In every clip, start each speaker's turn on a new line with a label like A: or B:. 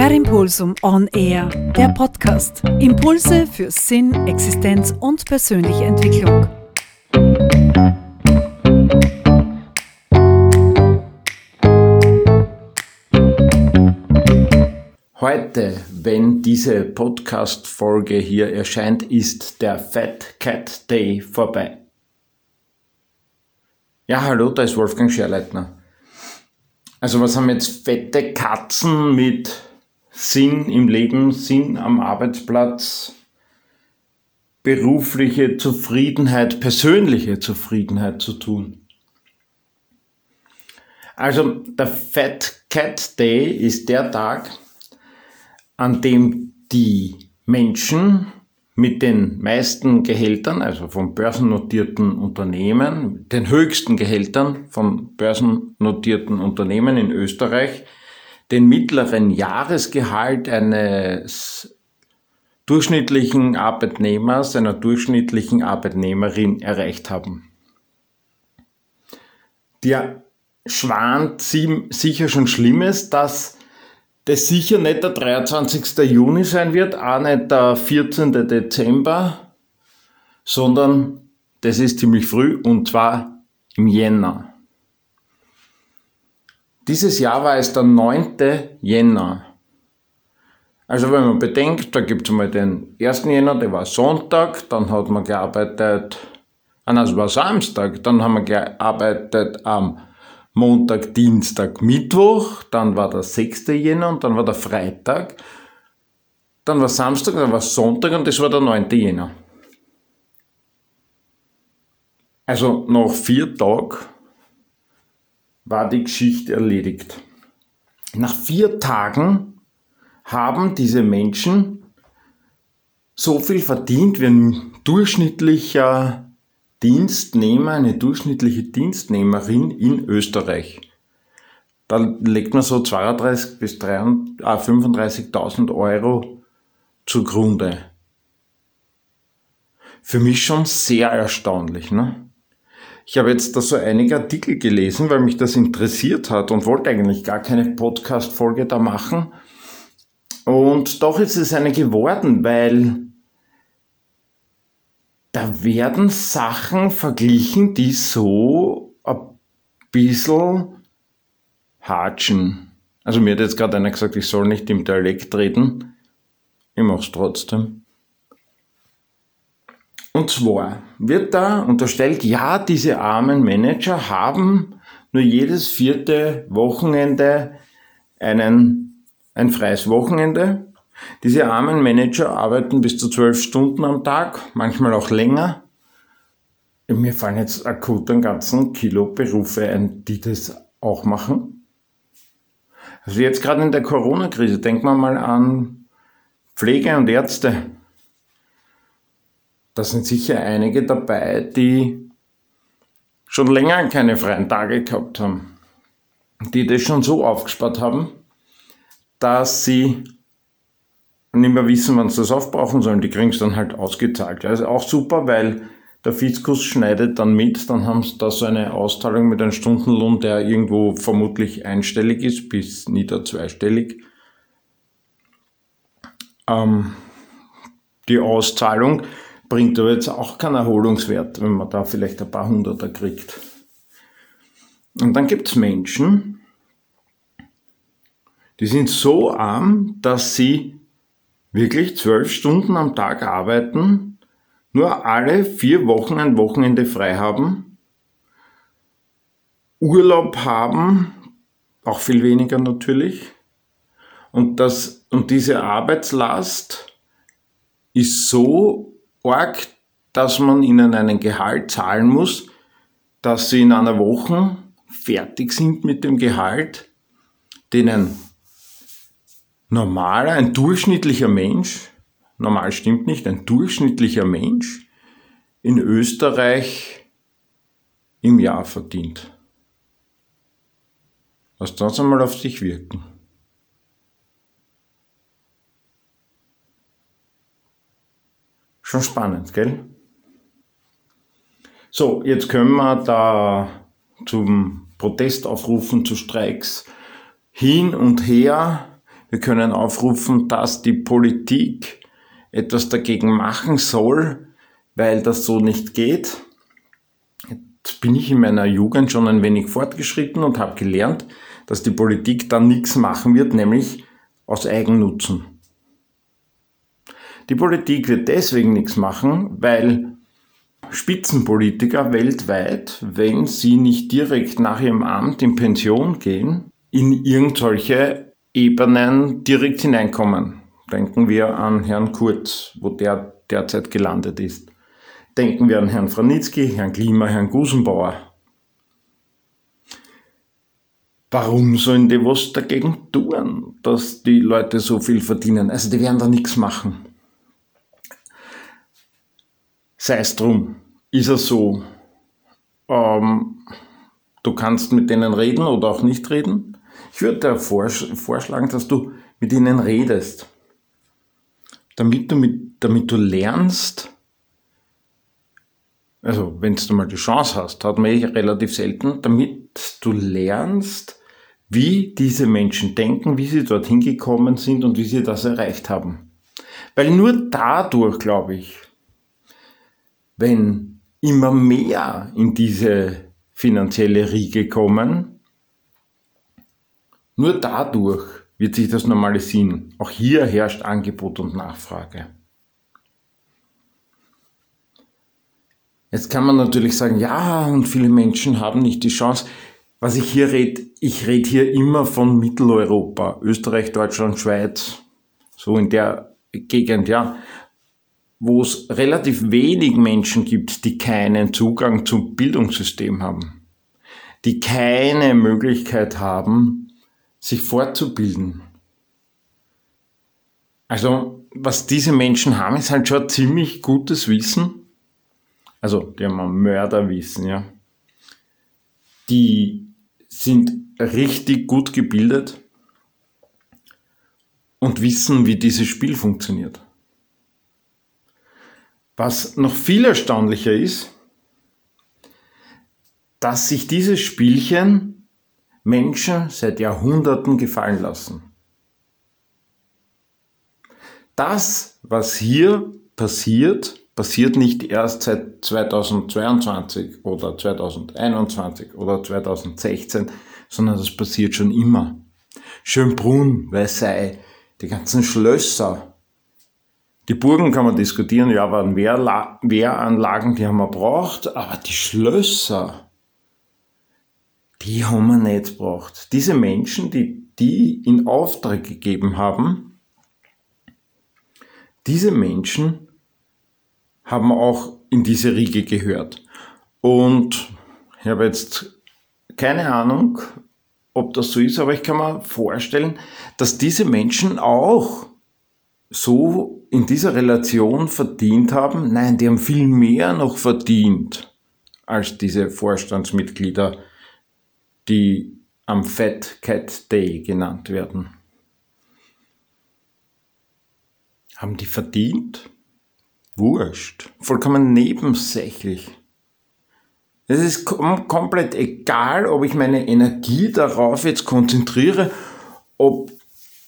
A: Per Impulsum On Air, der Podcast. Impulse für Sinn, Existenz und persönliche Entwicklung.
B: Heute, wenn diese Podcast-Folge hier erscheint, ist der Fat Cat Day vorbei. Ja, hallo, da ist Wolfgang Scherleitner. Also was haben jetzt fette Katzen mit Sinn im Leben, Sinn am Arbeitsplatz, berufliche Zufriedenheit, persönliche Zufriedenheit zu tun? Also der Fat Cat Day ist der Tag, an dem die Menschen mit den meisten Gehältern, also von börsennotierten Unternehmen, den höchsten Gehältern von börsennotierten Unternehmen in Österreich, den mittleren Jahresgehalt eines durchschnittlichen Arbeitnehmers, einer durchschnittlichen Arbeitnehmerin erreicht haben. Der schwant sicher schon Schlimmes, dass das sicher nicht der 23. Juni sein wird, auch nicht der 14. Dezember, sondern das ist ziemlich früh und zwar im Jänner. Dieses Jahr war es der 9. Jänner. Also wenn man bedenkt, da gibt es mal den 1. Jänner, der war Sonntag, dann hat man gearbeitet, ah nein, es war Samstag, dann haben wir gearbeitet am Montag, Dienstag, Mittwoch, dann war der 6. Jänner und dann war der Freitag, dann war Samstag, dann war Sonntag und das war der 9. Jänner. Also nach vier Tagen war die Geschichte erledigt. Nach vier Tagen haben diese Menschen so viel verdient wie ein durchschnittlicher Dienstnehmer, eine durchschnittliche Dienstnehmerin in Österreich. Da legt man so 32 bis 35.000 Euro zugrunde. Für mich schon sehr erstaunlich. Ne? Ich habe jetzt da so einige Artikel gelesen, weil mich das interessiert hat und wollte eigentlich gar keine Podcast-Folge da machen. Und doch ist es eine geworden, weil da werden Sachen verglichen, die so ein bisschen hatschen. Also mir hat jetzt gerade einer gesagt, ich soll nicht im Dialekt reden. Ich mach's trotzdem. Und zwar wird da unterstellt, ja, diese armen Manager haben nur jedes vierte Wochenende einen, ein freies Wochenende diese armen Manager arbeiten bis zu zwölf Stunden am Tag, manchmal auch länger. Mir fallen jetzt akut einen ganzen Kilo Berufe ein, die das auch machen. Also jetzt gerade in der Corona-Krise, denkt man mal an Pflege und Ärzte. Da sind sicher einige dabei, die schon länger keine freien Tage gehabt haben. Die das schon so aufgespart haben, dass sie nicht mehr wissen, wann sie das aufbrauchen sollen. Die kriegen es dann halt ausgezahlt. Also auch super, weil der Fiskus schneidet dann mit, dann haben sie da so eine Auszahlung mit einem Stundenlohn, der irgendwo vermutlich einstellig ist, bis nieder zweistellig. Ähm, die Auszahlung bringt aber jetzt auch keinen Erholungswert, wenn man da vielleicht ein paar Hunderter kriegt. Und dann gibt es Menschen, die sind so arm, dass sie wirklich zwölf Stunden am Tag arbeiten, nur alle vier Wochen ein Wochenende frei haben, Urlaub haben, auch viel weniger natürlich, und, das, und diese Arbeitslast ist so arg, dass man ihnen einen Gehalt zahlen muss, dass sie in einer Woche fertig sind mit dem Gehalt, denen normaler, ein durchschnittlicher Mensch, normal stimmt nicht, ein durchschnittlicher Mensch in Österreich im Jahr verdient. Lass das einmal auf sich wirken. Schon spannend, gell? So, jetzt können wir da zum Protest aufrufen, zu Streiks hin und her Wir können aufrufen, dass die Politik etwas dagegen machen soll, weil das so nicht geht. Jetzt bin ich in meiner Jugend schon ein wenig fortgeschritten und habe gelernt, dass die Politik dann nichts machen wird, nämlich aus Eigennutzen. Die Politik wird deswegen nichts machen, weil Spitzenpolitiker weltweit, wenn sie nicht direkt nach ihrem Amt in Pension gehen, in irgendwelche Ebenen direkt hineinkommen. Denken wir an Herrn Kurz, wo der derzeit gelandet ist. Denken wir an Herrn Franitzky, Herrn Klima, Herrn Gusenbauer. Warum sollen die was dagegen tun, dass die Leute so viel verdienen? Also die werden da nichts machen. Sei es drum, ist es so, ähm, du kannst mit denen reden oder auch nicht reden. Ich würde dir vorschlagen, dass du mit ihnen redest, damit du, mit, damit du lernst, also wenn du mal die Chance hast, hat man eh relativ selten, damit du lernst, wie diese Menschen denken, wie sie dorthin gekommen sind und wie sie das erreicht haben. Weil nur dadurch, glaube ich, wenn immer mehr in diese finanzielle Riege kommen, nur dadurch wird sich das normalisieren. Auch hier herrscht Angebot und Nachfrage. Jetzt kann man natürlich sagen, ja, und viele Menschen haben nicht die Chance was ich hier rede, ich rede hier immer von Mitteleuropa, Österreich, Deutschland, Schweiz, so in der Gegend, ja, wo es relativ wenig Menschen gibt, die keinen Zugang zum Bildungssystem haben, die keine Möglichkeit haben, sich fortzubilden. Also, was diese Menschen haben, ist halt schon ziemlich gutes Wissen. Also, die haben ein Mörderwissen, ja. Die sind richtig gut gebildet und wissen, wie dieses Spiel funktioniert. Was noch viel erstaunlicher ist, dass sich dieses Spielchen Menschen seit Jahrhunderten gefallen lassen. Das, was hier passiert, passiert nicht erst seit 2022 oder 2021 oder 2016, sondern das passiert schon immer. Schönbrunn, Versailles, die ganzen Schlösser. Die Burgen kann man diskutieren, ja, waren Wehrla Wehranlagen, die haben wir braucht, aber die Schlösser, die haben wir nicht braucht. Diese Menschen, die die in Auftrag gegeben haben, diese Menschen haben auch in diese Riege gehört. Und ich habe jetzt keine Ahnung, ob das so ist, aber ich kann mir vorstellen, dass diese Menschen auch so in dieser Relation verdient haben. Nein, die haben viel mehr noch verdient als diese Vorstandsmitglieder, die am Fat Cat Day genannt werden. Haben die verdient? wurscht, vollkommen nebensächlich. Es ist kom komplett egal, ob ich meine Energie darauf jetzt konzentriere, ob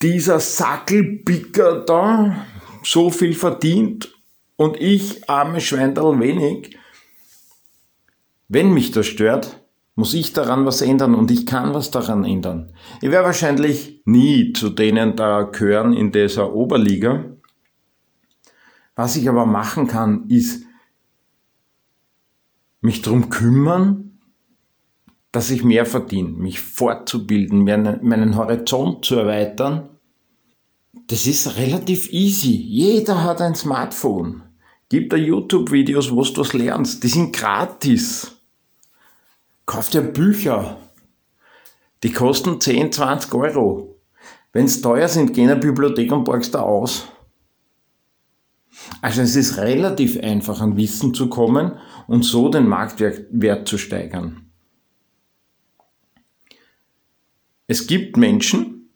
B: dieser Sackelpicker da so viel verdient und ich, arme Schweindel, wenig. Wenn mich das stört, muss ich daran was ändern und ich kann was daran ändern. Ich werde wahrscheinlich nie zu denen da gehören in dieser Oberliga, was ich aber machen kann, ist mich darum kümmern, dass ich mehr verdiene, mich fortzubilden, meinen Horizont zu erweitern. Das ist relativ easy. Jeder hat ein Smartphone. Gibt da YouTube-Videos, wo du was lernst. Die sind gratis. Kauf dir Bücher. Die kosten 10, 20 Euro. Wenn es teuer sind, geh in eine Bibliothek und borgst da aus. Also es ist relativ einfach an Wissen zu kommen und so den Marktwert zu steigern. Es gibt Menschen,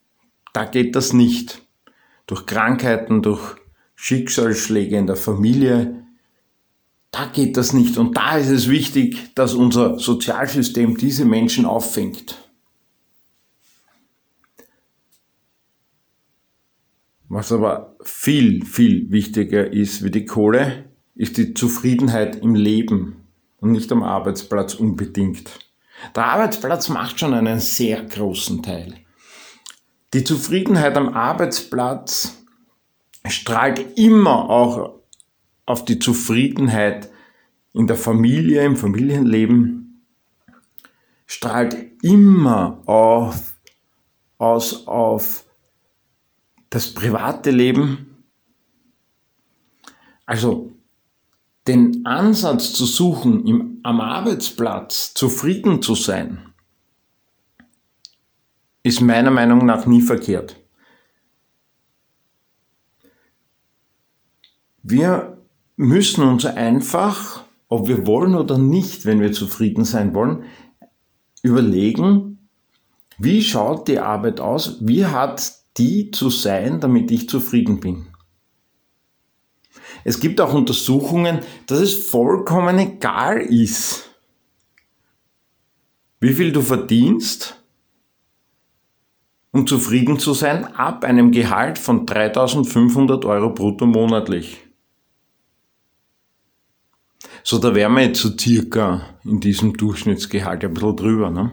B: da geht das nicht. Durch Krankheiten, durch Schicksalsschläge in der Familie, da geht das nicht. Und da ist es wichtig, dass unser Sozialsystem diese Menschen auffängt. Was aber viel, viel wichtiger ist wie die Kohle, ist die Zufriedenheit im Leben und nicht am Arbeitsplatz unbedingt. Der Arbeitsplatz macht schon einen sehr großen Teil. Die Zufriedenheit am Arbeitsplatz strahlt immer auch auf die Zufriedenheit in der Familie, im Familienleben, strahlt immer auf, aus auf das private Leben. Also den Ansatz zu suchen, im, am Arbeitsplatz zufrieden zu sein, ist meiner Meinung nach nie verkehrt. Wir müssen uns einfach, ob wir wollen oder nicht, wenn wir zufrieden sein wollen, überlegen, wie schaut die Arbeit aus, wie hat die zu sein, damit ich zufrieden bin. Es gibt auch Untersuchungen, dass es vollkommen egal ist, wie viel du verdienst, um zufrieden zu sein, ab einem Gehalt von 3500 Euro brutto monatlich. So, da wären wir jetzt so circa in diesem Durchschnittsgehalt ein bisschen drüber. Ne?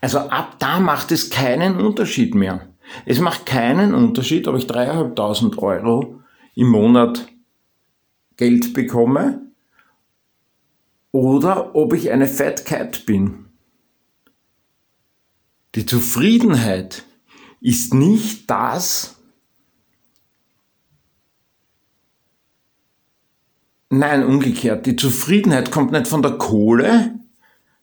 B: Also ab da macht es keinen Unterschied mehr. Es macht keinen Unterschied, ob ich 3.500 Euro im Monat Geld bekomme oder ob ich eine Fat Cat bin. Die Zufriedenheit ist nicht das, nein, umgekehrt, die Zufriedenheit kommt nicht von der Kohle,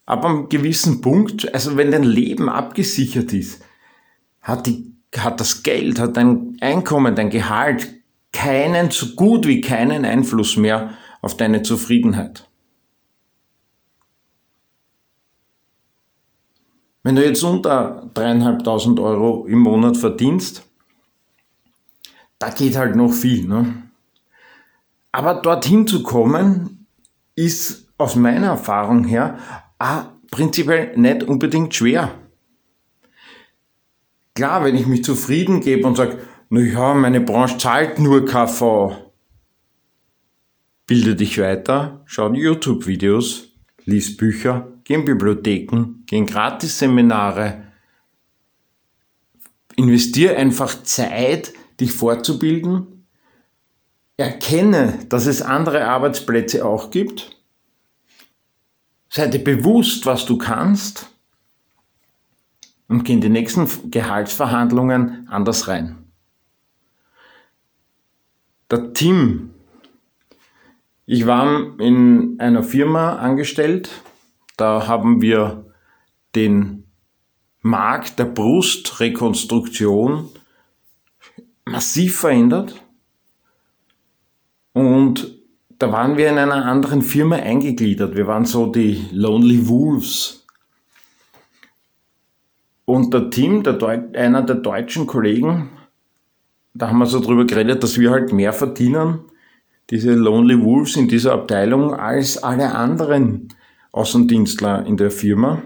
B: ab einem gewissen Punkt, also wenn dein Leben abgesichert ist, hat, die, hat das Geld, hat dein Einkommen, dein Gehalt keinen, so gut wie keinen Einfluss mehr auf deine Zufriedenheit. Wenn du jetzt unter dreieinhalbtausend Euro im Monat verdienst, da geht halt noch viel. Ne? Aber dorthin zu kommen, ist aus meiner Erfahrung her auch prinzipiell nicht unbedingt schwer. Klar, wenn ich mich zufrieden gebe und sage, naja, meine Branche zahlt nur KV. Bilde dich weiter, schau YouTube-Videos, lies Bücher, geh in Bibliotheken, geh in Gratis-Seminare. Investier einfach Zeit, dich fortzubilden. Erkenne, dass es andere Arbeitsplätze auch gibt. Sei dir bewusst, was du kannst und geh in die nächsten Gehaltsverhandlungen anders rein. Der Tim. Ich war in einer Firma angestellt. Da haben wir den Markt der Brustrekonstruktion massiv verändert. Und da waren wir in einer anderen Firma eingegliedert. Wir waren so die Lonely Wolves. Und der Tim, der einer der deutschen Kollegen, da haben wir so drüber geredet, dass wir halt mehr verdienen, diese Lonely Wolves in dieser Abteilung, als alle anderen Außendienstler in der Firma.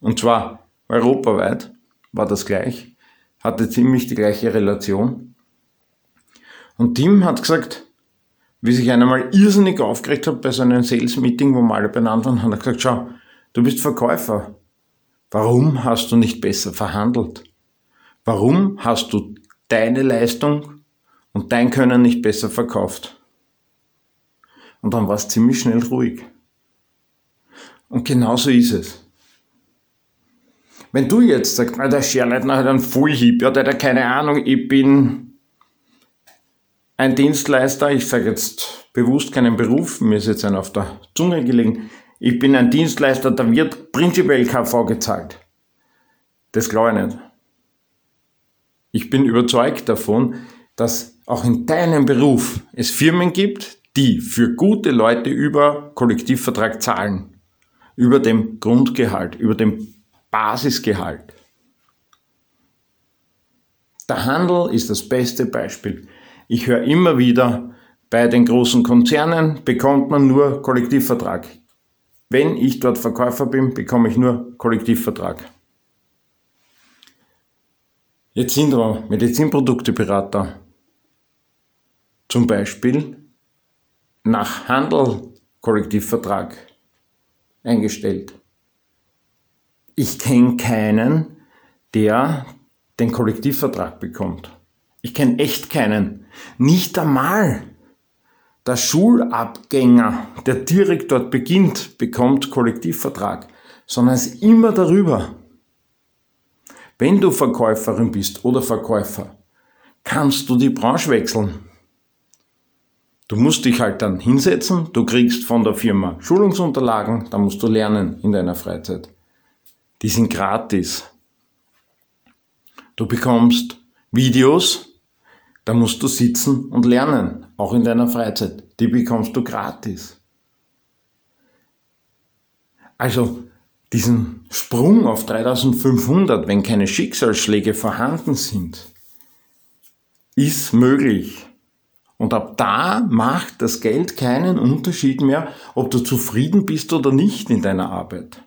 B: Und zwar europaweit war das gleich, hatte ziemlich die gleiche Relation. Und Tim hat gesagt, wie sich einer mal irrsinnig aufgeregt hat bei so einem Sales-Meeting, wo wir alle beieinander waren, hat er gesagt, schau, du bist Verkäufer. Warum hast du nicht besser verhandelt? Warum hast du deine Leistung und dein Können nicht besser verkauft. Und dann war es ziemlich schnell ruhig. Und genauso ist es. Wenn du jetzt sagst, der Scherleitner hat einen Fullhieb, ja, der hat keine Ahnung, ich bin ein Dienstleister, ich sage jetzt bewusst keinen Beruf, mir ist jetzt einer auf der Zunge gelegen, ich bin ein Dienstleister, da wird prinzipiell KV gezahlt. Das glaube ich nicht. Ich bin überzeugt davon, dass auch in deinem Beruf es Firmen gibt, die für gute Leute über Kollektivvertrag zahlen. Über dem Grundgehalt, über dem Basisgehalt. Der Handel ist das beste Beispiel. Ich höre immer wieder, bei den großen Konzernen bekommt man nur Kollektivvertrag. Wenn ich dort Verkäufer bin, bekomme ich nur Kollektivvertrag. Jetzt sind aber Medizinprodukteberater zum Beispiel nach Handel-Kollektivvertrag eingestellt. Ich kenne keinen, der den Kollektivvertrag bekommt. Ich kenne echt keinen. Nicht einmal der Schulabgänger, der direkt dort beginnt, bekommt Kollektivvertrag, sondern es ist immer darüber. Wenn du Verkäuferin bist oder Verkäufer, kannst du die Branche wechseln. Du musst dich halt dann hinsetzen, du kriegst von der Firma Schulungsunterlagen, da musst du lernen in deiner Freizeit. Die sind gratis. Du bekommst Videos, da musst du sitzen und lernen, auch in deiner Freizeit. Die bekommst du gratis. Also diesen Sprung auf 3500, wenn keine Schicksalsschläge vorhanden sind, ist möglich. Und ab da macht das Geld keinen Unterschied mehr, ob du zufrieden bist oder nicht in deiner Arbeit.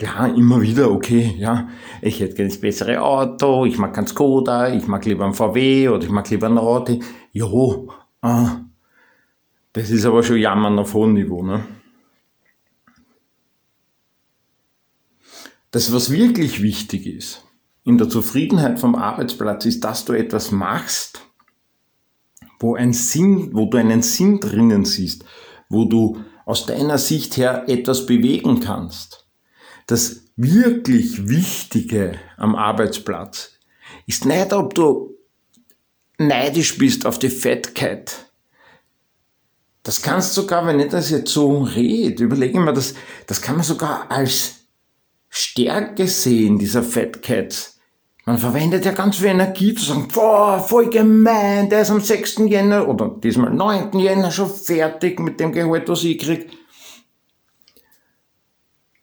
B: Klar, immer wieder, okay, ja, ich hätte gerne das bessere Auto, ich mag kein Skoda, ich mag lieber ein VW oder ich mag lieber ein Audi. Jo, ah, das ist aber schon Jammern auf hohem Niveau, ne? Das, was wirklich wichtig ist in der Zufriedenheit vom Arbeitsplatz, ist, dass du etwas machst, wo, ein Sinn, wo du einen Sinn drinnen siehst, wo du aus deiner Sicht her etwas bewegen kannst das wirklich Wichtige am Arbeitsplatz ist nicht, ob du neidisch bist auf die Fettkeit. Das kannst sogar, wenn ich das jetzt so rede, überlege mir, das, das kann man sogar als Stärke sehen, dieser Fettkeit. Man verwendet ja ganz viel Energie zu sagen, boah, voll gemein, der ist am 6. Jänner oder diesmal 9. Jänner schon fertig mit dem Gehalt, was ich krieg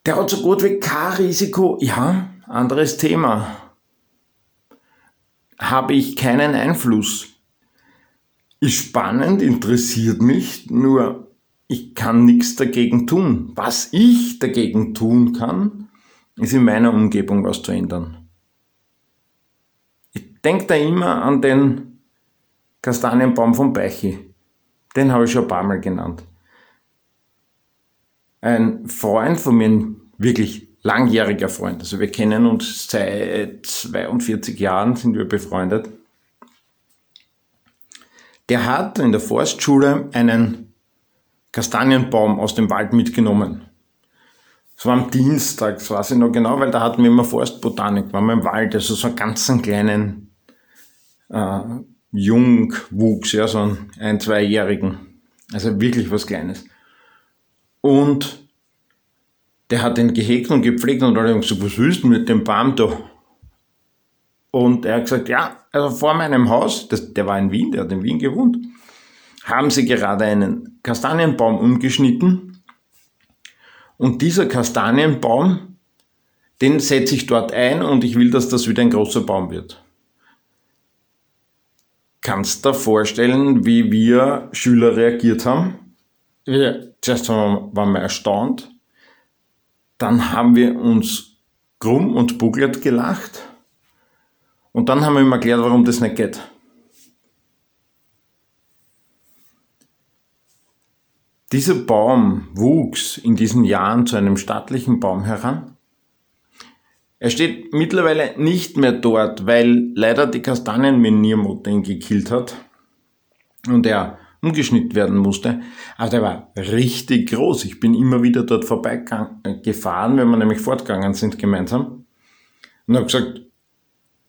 B: der hat so gut wie kein Risiko. Ja, anderes Thema. Habe ich keinen Einfluss. Ist spannend, interessiert mich, nur ich kann nichts dagegen tun. Was ich dagegen tun kann, ist in meiner Umgebung was zu ändern. Ich denke da immer an den Kastanienbaum von Beichi. Den habe ich schon ein paar Mal genannt ein Freund von mir, ein wirklich langjähriger Freund. Also wir kennen uns seit 42 Jahren, sind wir befreundet. Der hat in der Forstschule einen Kastanienbaum aus dem Wald mitgenommen. Es war am Dienstag, das weiß ich noch genau, weil da hatten wir immer Forstbotanik, waren wir im Wald, also so einen ganz kleinen äh, Jungwuchs, ja, so einen ein-, zweijährigen. Also wirklich was Kleines. Und der hat den gehegt und gepflegt und alle haben gesagt, was willst du mit dem Baum da? Und er hat gesagt, ja, also vor meinem Haus, das, der war in Wien, der hat in Wien gewohnt, haben sie gerade einen Kastanienbaum umgeschnitten. Und dieser Kastanienbaum, den setze ich dort ein und ich will, dass das wieder ein großer Baum wird. Kannst du dir vorstellen, wie wir Schüler reagiert haben? Wir, zuerst waren wir erstaunt, dann haben wir uns krumm und buckelt gelacht und dann haben wir ihm erklärt, warum das nicht geht. Dieser Baum wuchs in diesen Jahren zu einem stattlichen Baum heran. Er steht mittlerweile nicht mehr dort, weil leider die Kastanienminiermotte ihn gekillt hat und er umgeschnitten werden musste. Aber der war richtig groß. Ich bin immer wieder dort vorbeigefahren, wenn wir nämlich fortgegangen sind gemeinsam. Und habe gesagt,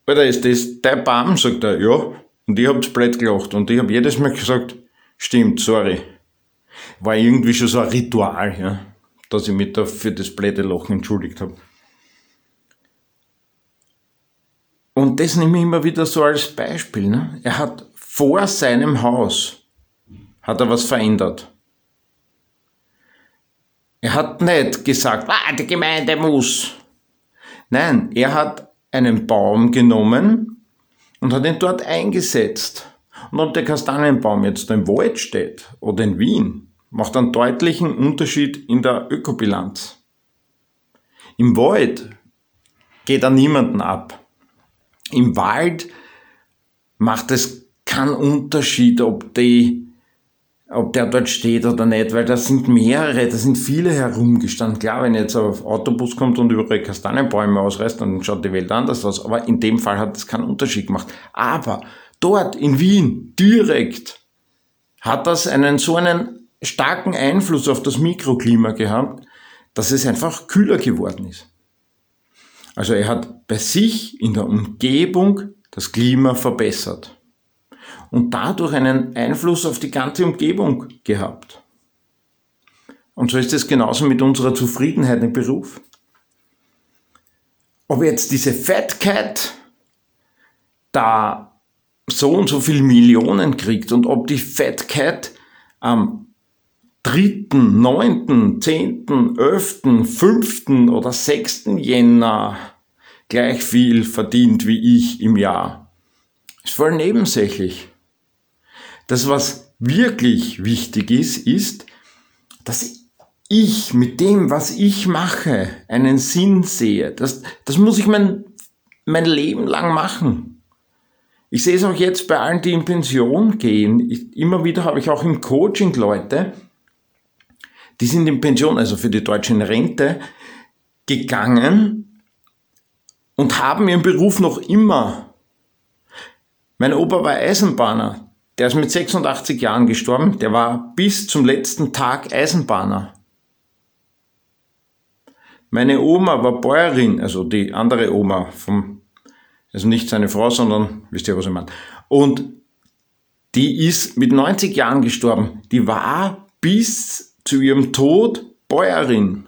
B: Alter, ist das dein Baum? Sagt er, ja. Und ich hab's blöd gelacht. Und ich habe jedes Mal gesagt, stimmt, sorry. War irgendwie schon so ein Ritual, ja, dass ich mich da für das blöde Lachen entschuldigt habe. Und das nehme ich immer wieder so als Beispiel. Ne? Er hat vor seinem Haus hat er was verändert. Er hat nicht gesagt, ah, die Gemeinde muss. Nein, er hat einen Baum genommen und hat ihn dort eingesetzt. Und ob der Kastanienbaum jetzt im Wald steht oder in Wien, macht einen deutlichen Unterschied in der Ökobilanz. Im Wald geht an niemanden ab. Im Wald macht es keinen Unterschied, ob die ob der dort steht oder nicht, weil da sind mehrere, da sind viele herumgestanden. Klar, wenn jetzt ein Autobus kommt und überall Kastanienbäume ausreißt, dann schaut die Welt anders aus. Aber in dem Fall hat es keinen Unterschied gemacht. Aber dort in Wien direkt hat das einen so einen starken Einfluss auf das Mikroklima gehabt, dass es einfach kühler geworden ist. Also er hat bei sich in der Umgebung das Klima verbessert und dadurch einen Einfluss auf die ganze Umgebung gehabt. Und so ist es genauso mit unserer Zufriedenheit im Beruf. Ob jetzt diese Fat Cat da so und so viel Millionen kriegt und ob die Fat Cat am 3., 9., 10., 11., 5. oder 6. Jänner gleich viel verdient wie ich im Jahr. Ist voll nebensächlich. Das, was wirklich wichtig ist, ist, dass ich mit dem, was ich mache, einen Sinn sehe. Das, das muss ich mein, mein Leben lang machen. Ich sehe es auch jetzt bei allen, die in Pension gehen. Ich, immer wieder habe ich auch im Coaching Leute, die sind in Pension, also für die deutsche Rente, gegangen und haben ihren Beruf noch immer. Mein Opa war Eisenbahner. Der ist mit 86 Jahren gestorben. Der war bis zum letzten Tag Eisenbahner. Meine Oma war Bäuerin, also die andere Oma vom, also nicht seine Frau, sondern, wisst ihr, was ich meine. Und die ist mit 90 Jahren gestorben. Die war bis zu ihrem Tod Bäuerin.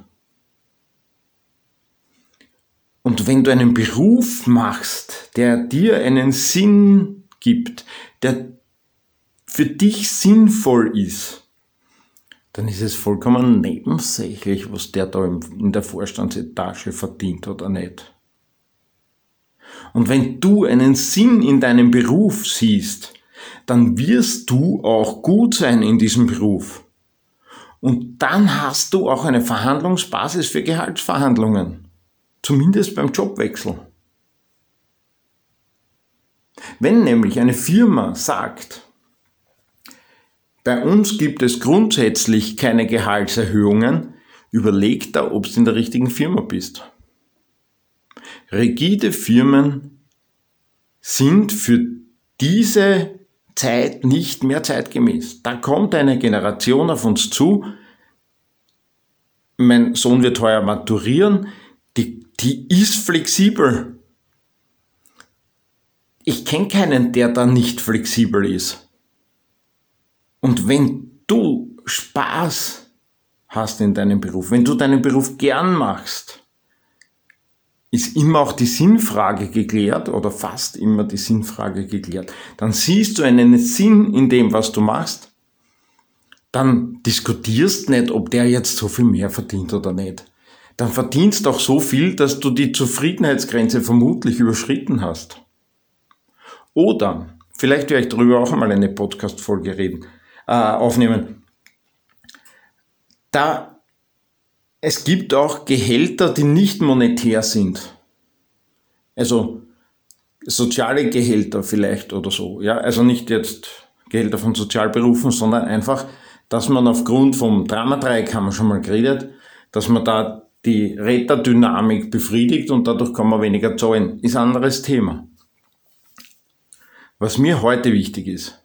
B: Und wenn du einen Beruf machst, der dir einen Sinn gibt, der für dich sinnvoll ist, dann ist es vollkommen nebensächlich, was der da in der Vorstandsetage verdient oder nicht. Und wenn du einen Sinn in deinem Beruf siehst, dann wirst du auch gut sein in diesem Beruf. Und dann hast du auch eine Verhandlungsbasis für Gehaltsverhandlungen. Zumindest beim Jobwechsel. Wenn nämlich eine Firma sagt, bei uns gibt es grundsätzlich keine Gehaltserhöhungen. Überleg da, ob du in der richtigen Firma bist. Rigide Firmen sind für diese Zeit nicht mehr zeitgemäß. Da kommt eine Generation auf uns zu. Mein Sohn wird heuer maturieren. Die, die ist flexibel. Ich kenne keinen, der da nicht flexibel ist. Und wenn du Spaß hast in deinem Beruf, wenn du deinen Beruf gern machst, ist immer auch die Sinnfrage geklärt oder fast immer die Sinnfrage geklärt. Dann siehst du einen Sinn in dem, was du machst. Dann diskutierst nicht, ob der jetzt so viel mehr verdient oder nicht. Dann verdienst auch so viel, dass du die Zufriedenheitsgrenze vermutlich überschritten hast. Oder, vielleicht werde ich darüber auch einmal eine Podcast-Folge reden, äh, aufnehmen. Da es gibt auch Gehälter, die nicht monetär sind. Also soziale Gehälter vielleicht oder so. Ja, also nicht jetzt Gehälter von Sozialberufen, sondern einfach, dass man aufgrund vom Dramadreieck haben wir schon mal geredet, dass man da die Retterdynamik befriedigt und dadurch kann man weniger zahlen. Ist ein anderes Thema. Was mir heute wichtig ist,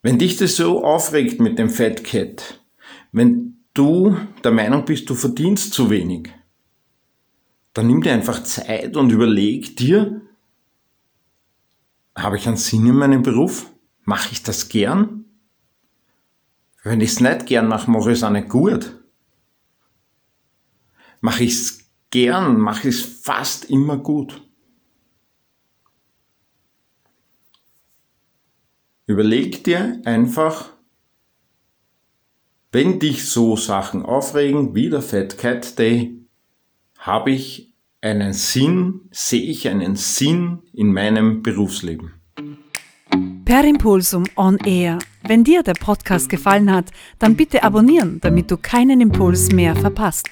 B: wenn dich das so aufregt mit dem Fat Cat, wenn du der Meinung bist, du verdienst zu wenig, dann nimm dir einfach Zeit und überleg dir, habe ich einen Sinn in meinem Beruf? Mache ich das gern? Wenn ich es nicht gern mache, mache ich es auch nicht gut. Mache ich es gern, mache ich es fast immer gut. Überleg dir einfach, wenn dich so Sachen aufregen wie der Fat Cat Day, habe ich einen Sinn, sehe ich einen Sinn in meinem Berufsleben.
A: Per Impulsum on Air. Wenn dir der Podcast gefallen hat, dann bitte abonnieren, damit du keinen Impuls mehr verpasst.